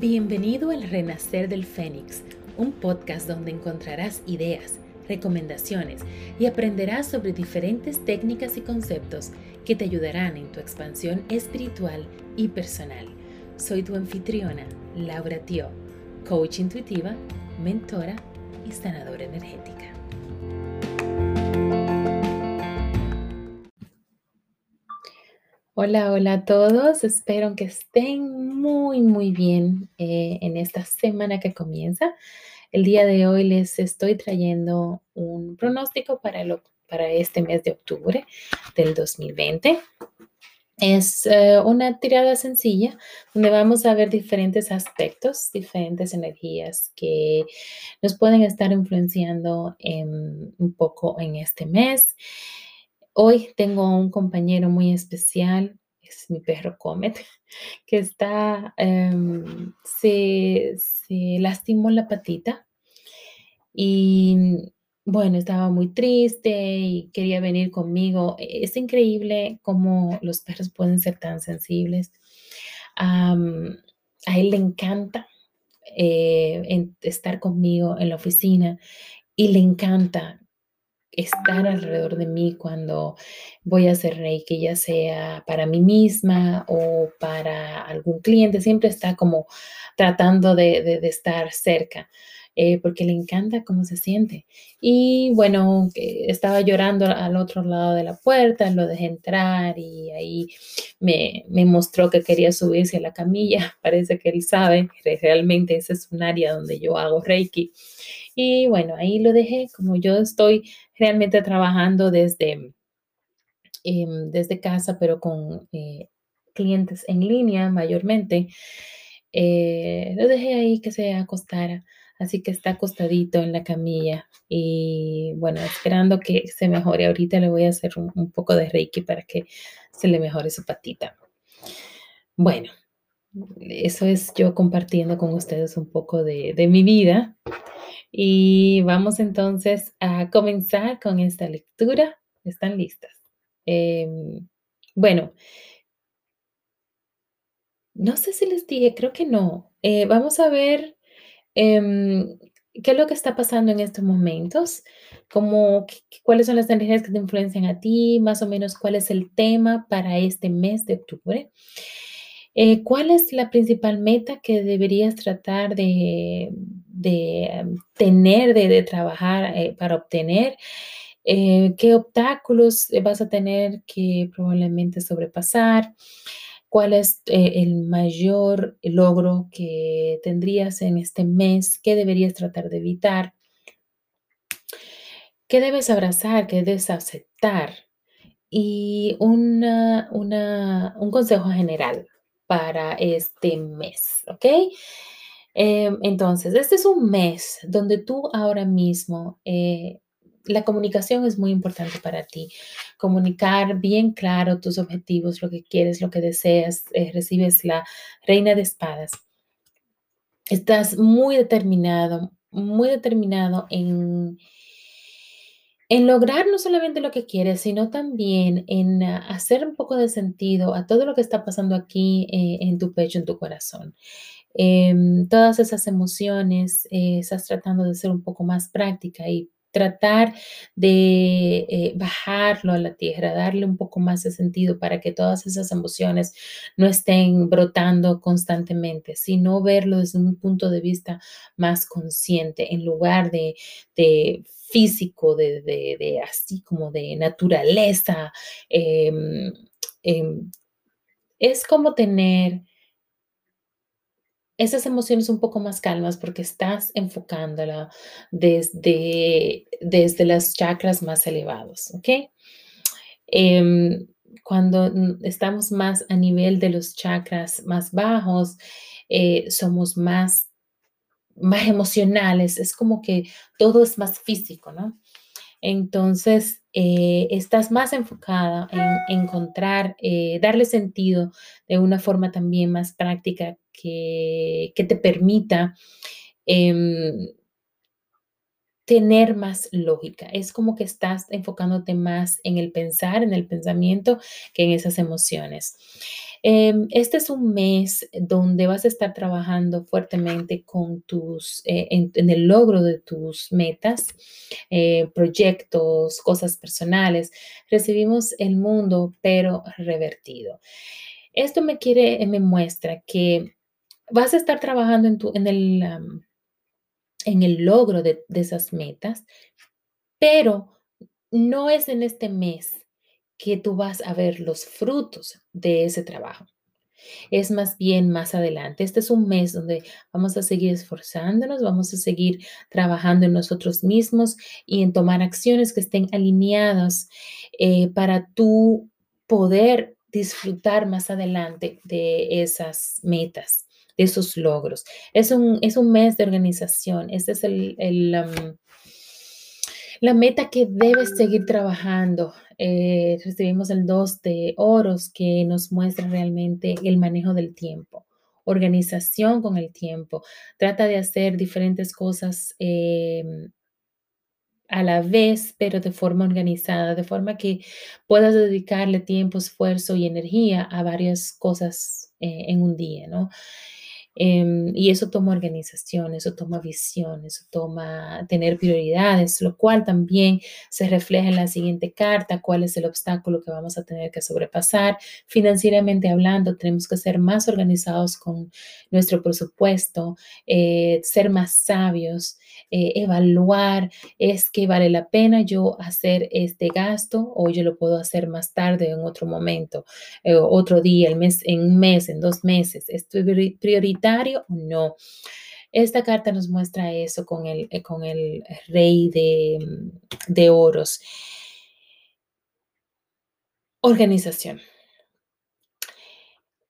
Bienvenido al Renacer del Fénix, un podcast donde encontrarás ideas, recomendaciones y aprenderás sobre diferentes técnicas y conceptos que te ayudarán en tu expansión espiritual y personal. Soy tu anfitriona, Laura Tio, coach intuitiva, mentora y sanadora energética. Hola, hola a todos. Espero que estén muy, muy bien eh, en esta semana que comienza. El día de hoy les estoy trayendo un pronóstico para, este mes de octubre del 2020. Es eh, una tirada sencilla donde vamos a ver diferentes aspectos, diferentes energías que nos pueden estar influenciando un poco en este mes. Hoy tengo un compañero muy especial, es mi perro Comet, que está, em, se, lastimó la patita y bueno, estaba muy triste y quería venir conmigo. Es increíble cómo los perros pueden ser tan sensibles. a él le encanta eh, estar conmigo en la oficina y le encanta estar alrededor de mí cuando voy a hacer reiki, ya sea para mí misma o para algún cliente, siempre está como tratando de, estar cerca. Eh, porque le encanta cómo se siente. Y bueno, estaba llorando al otro lado de la puerta, lo dejé entrar y ahí me, me, mostró que quería subirse a la camilla. Parece que él sabe que realmente ese es un área donde yo hago Reiki. Y bueno, ahí lo dejé, como yo estoy realmente trabajando desde, em, desde casa, pero con eh, clientes en línea mayormente. Eh, lo dejé ahí que se acostara, así que está acostadito en la camilla y bueno, esperando que se mejore. Ahorita le voy a hacer un, poco de reiki para que se le mejore su patita. Bueno, eso es yo compartiendo con ustedes un poco de, mi vida. Y vamos entonces a comenzar con esta lectura. ¿Están listas? Em, bueno, no sé si les dije, creo que no. Eh, vamos a ver em, qué es lo que está pasando en estos momentos, como cuáles son las energías que te influencian a ti, más o menos cuál es el tema para este mes de octubre. Eh, ¿Cuál es la principal meta que deberías tratar de, em, tener, de, trabajar eh, para obtener? Eh, ¿Qué obstáculos vas a tener que probablemente sobrepasar? ¿Cuál es el mayor logro que tendrías en este mes? ¿Qué deberías tratar de evitar? ¿Qué debes abrazar? ¿Qué debes aceptar? Y un consejo general para este mes, ¿ok? Em, entonces, este es un mes donde tú ahora mismo, eh, la comunicación es muy importante para ti. Comunicar bien claro tus objetivos, lo que quieres, lo que deseas, eh, recibes la reina de espadas. Estás muy determinado, muy determinado en en lograr no solamente lo que quieres, sino también en ah, hacer un poco de sentido a todo lo que está pasando aquí eh, en tu pecho, en tu corazón. Em, todas esas emociones, eh, estás tratando de ser un poco más práctica y tratar de eh, bajarlo a la tierra, darle un poco más de sentido para que todas esas emociones no estén brotando constantemente, sino verlo desde un punto de vista más consciente en lugar de, físico, de, así como de naturaleza. Em, em, es como tener esas emociones un poco más calmas porque estás enfocándola desde, desde las chakras más elevados, ¿ok? Em, cuando estamos más a nivel de los chakras más bajos, eh, somos más, más emocionales, es como que todo es más físico, ¿no? Entonces, eh, estás más enfocada en encontrar, eh, darle sentido de una forma también más práctica que, te permita em, tener más lógica. Es como que estás enfocándote más en el pensar, en el pensamiento, que en esas emociones. Em, este es un mes donde vas a estar trabajando fuertemente con tus, eh, en, el logro de tus metas, eh, proyectos, cosas personales. Recibimos el mundo, pero revertido. Esto me quiere, me muestra que vas a estar trabajando en, tu, en, el, en el logro de, de esas metas, pero no es en este mes que tú vas a ver los frutos de ese trabajo. Es más bien más adelante. Este es un mes donde vamos a seguir esforzándonos, vamos a seguir trabajando en nosotros mismos y en tomar acciones que estén alineadas eh, para tú poder disfrutar más adelante de esas metas, de esos logros. Es un, es un mes de organización. Este es el, la meta que debes seguir trabajando. Eh, recibimos el 2 de oros que nos muestra realmente el manejo del tiempo, organización con el tiempo. Trata de hacer diferentes cosas em, a la vez, pero de forma organizada, de forma que puedas dedicarle tiempo, esfuerzo y energía a varias cosas eh, en un día, ¿no? Em, y eso toma organización, eso toma visión, eso toma tener prioridades, lo cual también se refleja en la siguiente carta, cuál es el obstáculo que vamos a tener que sobrepasar. Financieramente hablando, tenemos que ser más organizados con nuestro presupuesto, eh, ser más sabios, eh, evaluar, es que vale la pena yo hacer este gasto o yo lo puedo hacer más tarde en otro momento, eh, otro día, el mes, en un mes, en dos meses. ¿Es prioritario o no? Esta carta nos muestra eso con el, eh, con el rey de, de oros. Organización.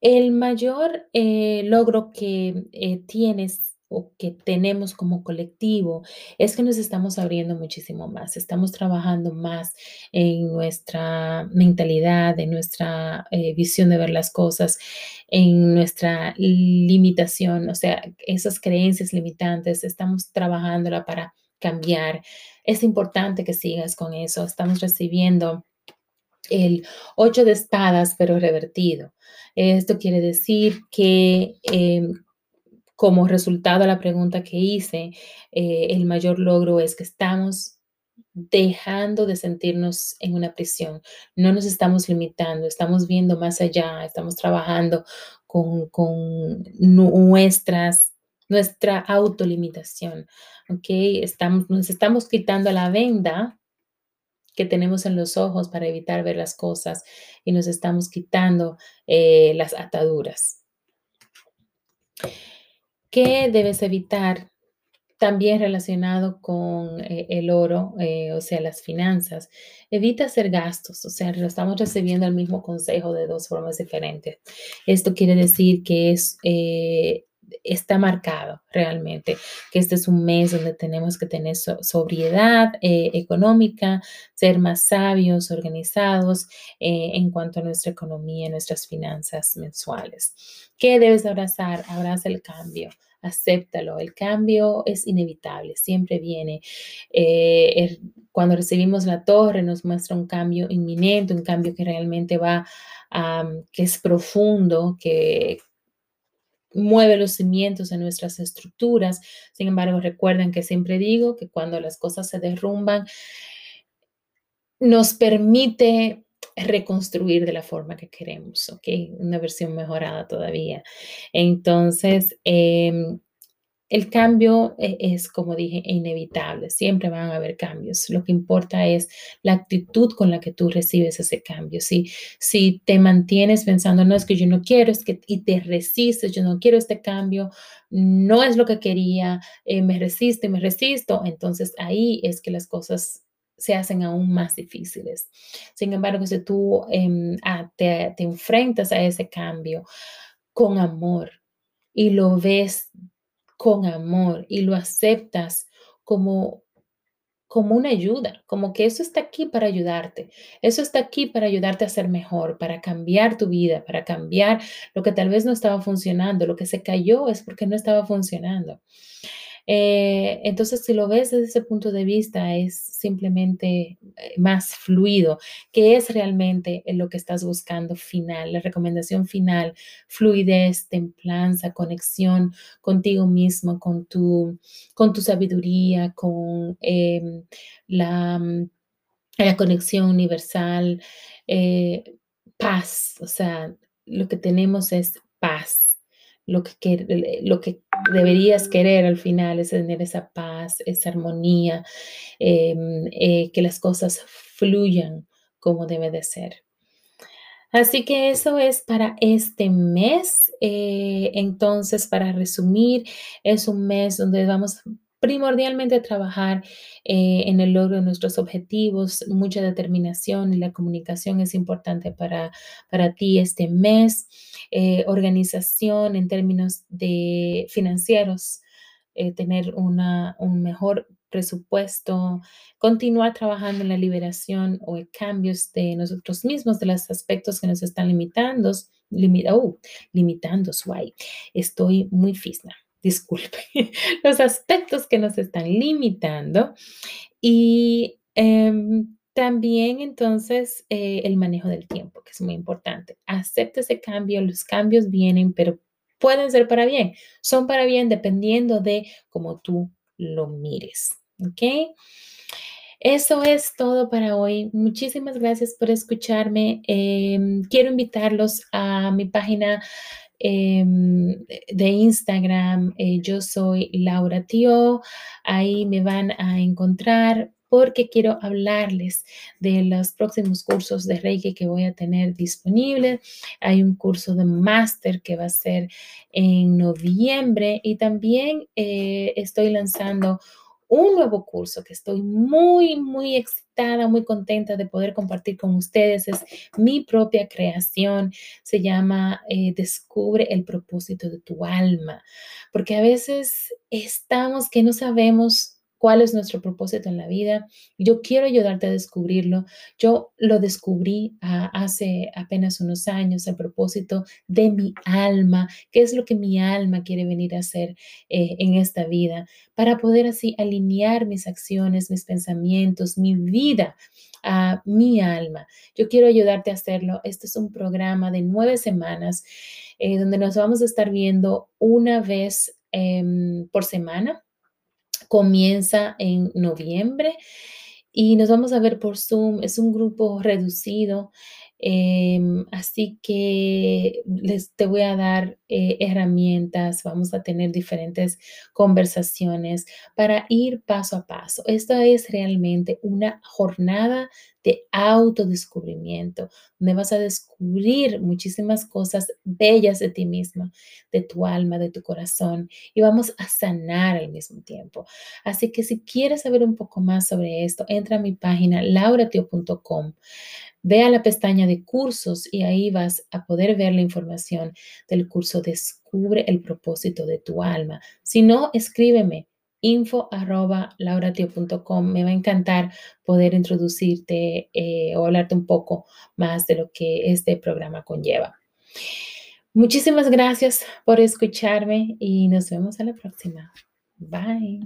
El mayor logro que tienes o que tenemos como colectivo es que nos estamos abriendo muchísimo más, estamos trabajando más en nuestra mentalidad, en nuestra eh, visión de ver las cosas, en nuestra limitación, o sea, esas creencias limitantes, estamos trabajándola para cambiar. Es importante que sigas con eso, estamos recibiendo el ocho de espadas, pero revertido. Esto quiere decir que em, como resultado de la pregunta que hice, eh, el mayor logro es que estamos dejando de sentirnos en una prisión. No nos estamos limitando, estamos viendo más allá, estamos trabajando con, nuestras, nuestra autolimitación. ¿ok? Estamos, nos estamos quitando la venda que tenemos en los ojos para evitar ver las cosas y nos estamos quitando eh, las ataduras. ¿Qué debes evitar? También relacionado con eh, el oro, eh, o sea, las finanzas. Evita hacer gastos, o sea, estamos recibiendo el mismo consejo de dos formas diferentes. Esto quiere decir que es eh, está marcado realmente, que este es un mes donde tenemos que tener sobriedad eh, económica, ser más sabios, organizados eh, en cuanto a nuestra economía, nuestras finanzas mensuales. ¿Qué debes abrazar? Abraza el cambio. Acéptalo, el cambio es inevitable, siempre viene. Eh, cuando recibimos la torre nos muestra un cambio inminente, un cambio que realmente va, que es profundo, que, mueve los cimientos de nuestras estructuras. Sin embargo, recuerden que siempre digo que cuando las cosas se derrumban, nos permite reconstruir de la forma que queremos, ¿ok? Una versión mejorada todavía. Entonces, em, el cambio e, es, como dije, inevitable. Siempre van a haber cambios. Lo que importa es la actitud con la que tú recibes ese cambio. Si, si te mantienes pensando, no es que yo no quiero, es que y te resistes, yo no quiero este cambio, no es lo que quería, eh, me resisto y me resisto, entonces ahí es que las cosas se hacen aún más difíciles. Sin embargo, si tú em, te, te enfrentas a ese cambio con amor y lo ves con amor y lo aceptas como como una ayuda, como que eso está aquí para ayudarte. Eso está aquí para ayudarte a ser mejor, para cambiar tu vida, para cambiar lo que tal vez no estaba funcionando. Lo que se cayó es porque no estaba funcionando. Eh, entonces, si lo ves desde ese punto de vista, es simplemente eh, más fluido, que es realmente lo que estás buscando final, la recomendación final, fluidez, templanza, conexión contigo mismo, con tu, con tu sabiduría, con em, la, la, conexión universal, eh, paz, o sea, lo que tenemos es paz lo que, lo que deberías querer al final es tener esa paz, esa armonía, em, eh, que las cosas fluyan como debe de ser. Así que eso es para este mes. Eh, entonces, para resumir, es un mes donde vamos primordialmente trabajar eh, en el logro de nuestros objetivos, mucha determinación y la comunicación es importante para, para ti este mes, eh, organización en términos de financieros, eh, tener una, un mejor presupuesto, continuar trabajando en la liberación o cambios de nosotros mismos, de los aspectos que nos están limitando, uh, limitando. Estoy muy fisna disculpe, los aspectos que nos están limitando y em, también entonces eh, el manejo del tiempo, que es muy importante. Acepte ese cambio, los cambios vienen, pero pueden ser para bien, son para bien dependiendo de cómo tú lo mires, ¿ok? Eso es todo para hoy. Muchísimas gracias por escucharme. Em, quiero invitarlos a mi página Em, de Instagram. Eh, yo soy Laura Tío. Ahí me van a encontrar porque quiero hablarles de los próximos cursos de Reiki que voy a tener disponibles. Hay un curso de máster que va a ser en noviembre y también eh, estoy lanzando un nuevo curso que estoy muy, muy excitada, muy contenta de poder compartir con ustedes. Es mi propia creación. Se llama eh, Descubre el propósito de tu alma. Porque a veces estamos que no sabemos cuál es nuestro propósito en la vida. Yo quiero ayudarte a descubrirlo. Yo lo descubrí ah, hace apenas unos años, el propósito de mi alma, qué es lo que mi alma quiere venir a hacer eh, en esta vida, para poder así alinear mis acciones, mis pensamientos, mi vida a mi alma. Yo quiero ayudarte a hacerlo. Este es un programa de nueve semanas eh, donde nos vamos a estar viendo una vez em, por semana comienza en noviembre y nos vamos a ver por Zoom. Es un grupo reducido, em, así que les te voy a dar eh, herramientas, vamos a tener diferentes conversaciones para ir paso a paso. Esta es realmente una jornada de autodescubrimiento, donde vas a descubrir muchísimas cosas bellas de ti misma, de tu alma, de tu corazón, y vamos a sanar al mismo tiempo. Así que si quieres saber un poco más sobre esto, entra a mi página lauratio.com. Ve a la pestaña de cursos y ahí vas a poder ver la información del curso Descubre el propósito de tu alma. Si no, escríbeme info. Me va a encantar poder introducirte eh, o hablarte un poco más de lo que este programa conlleva. Muchísimas gracias por escucharme y nos vemos a la próxima. Bye.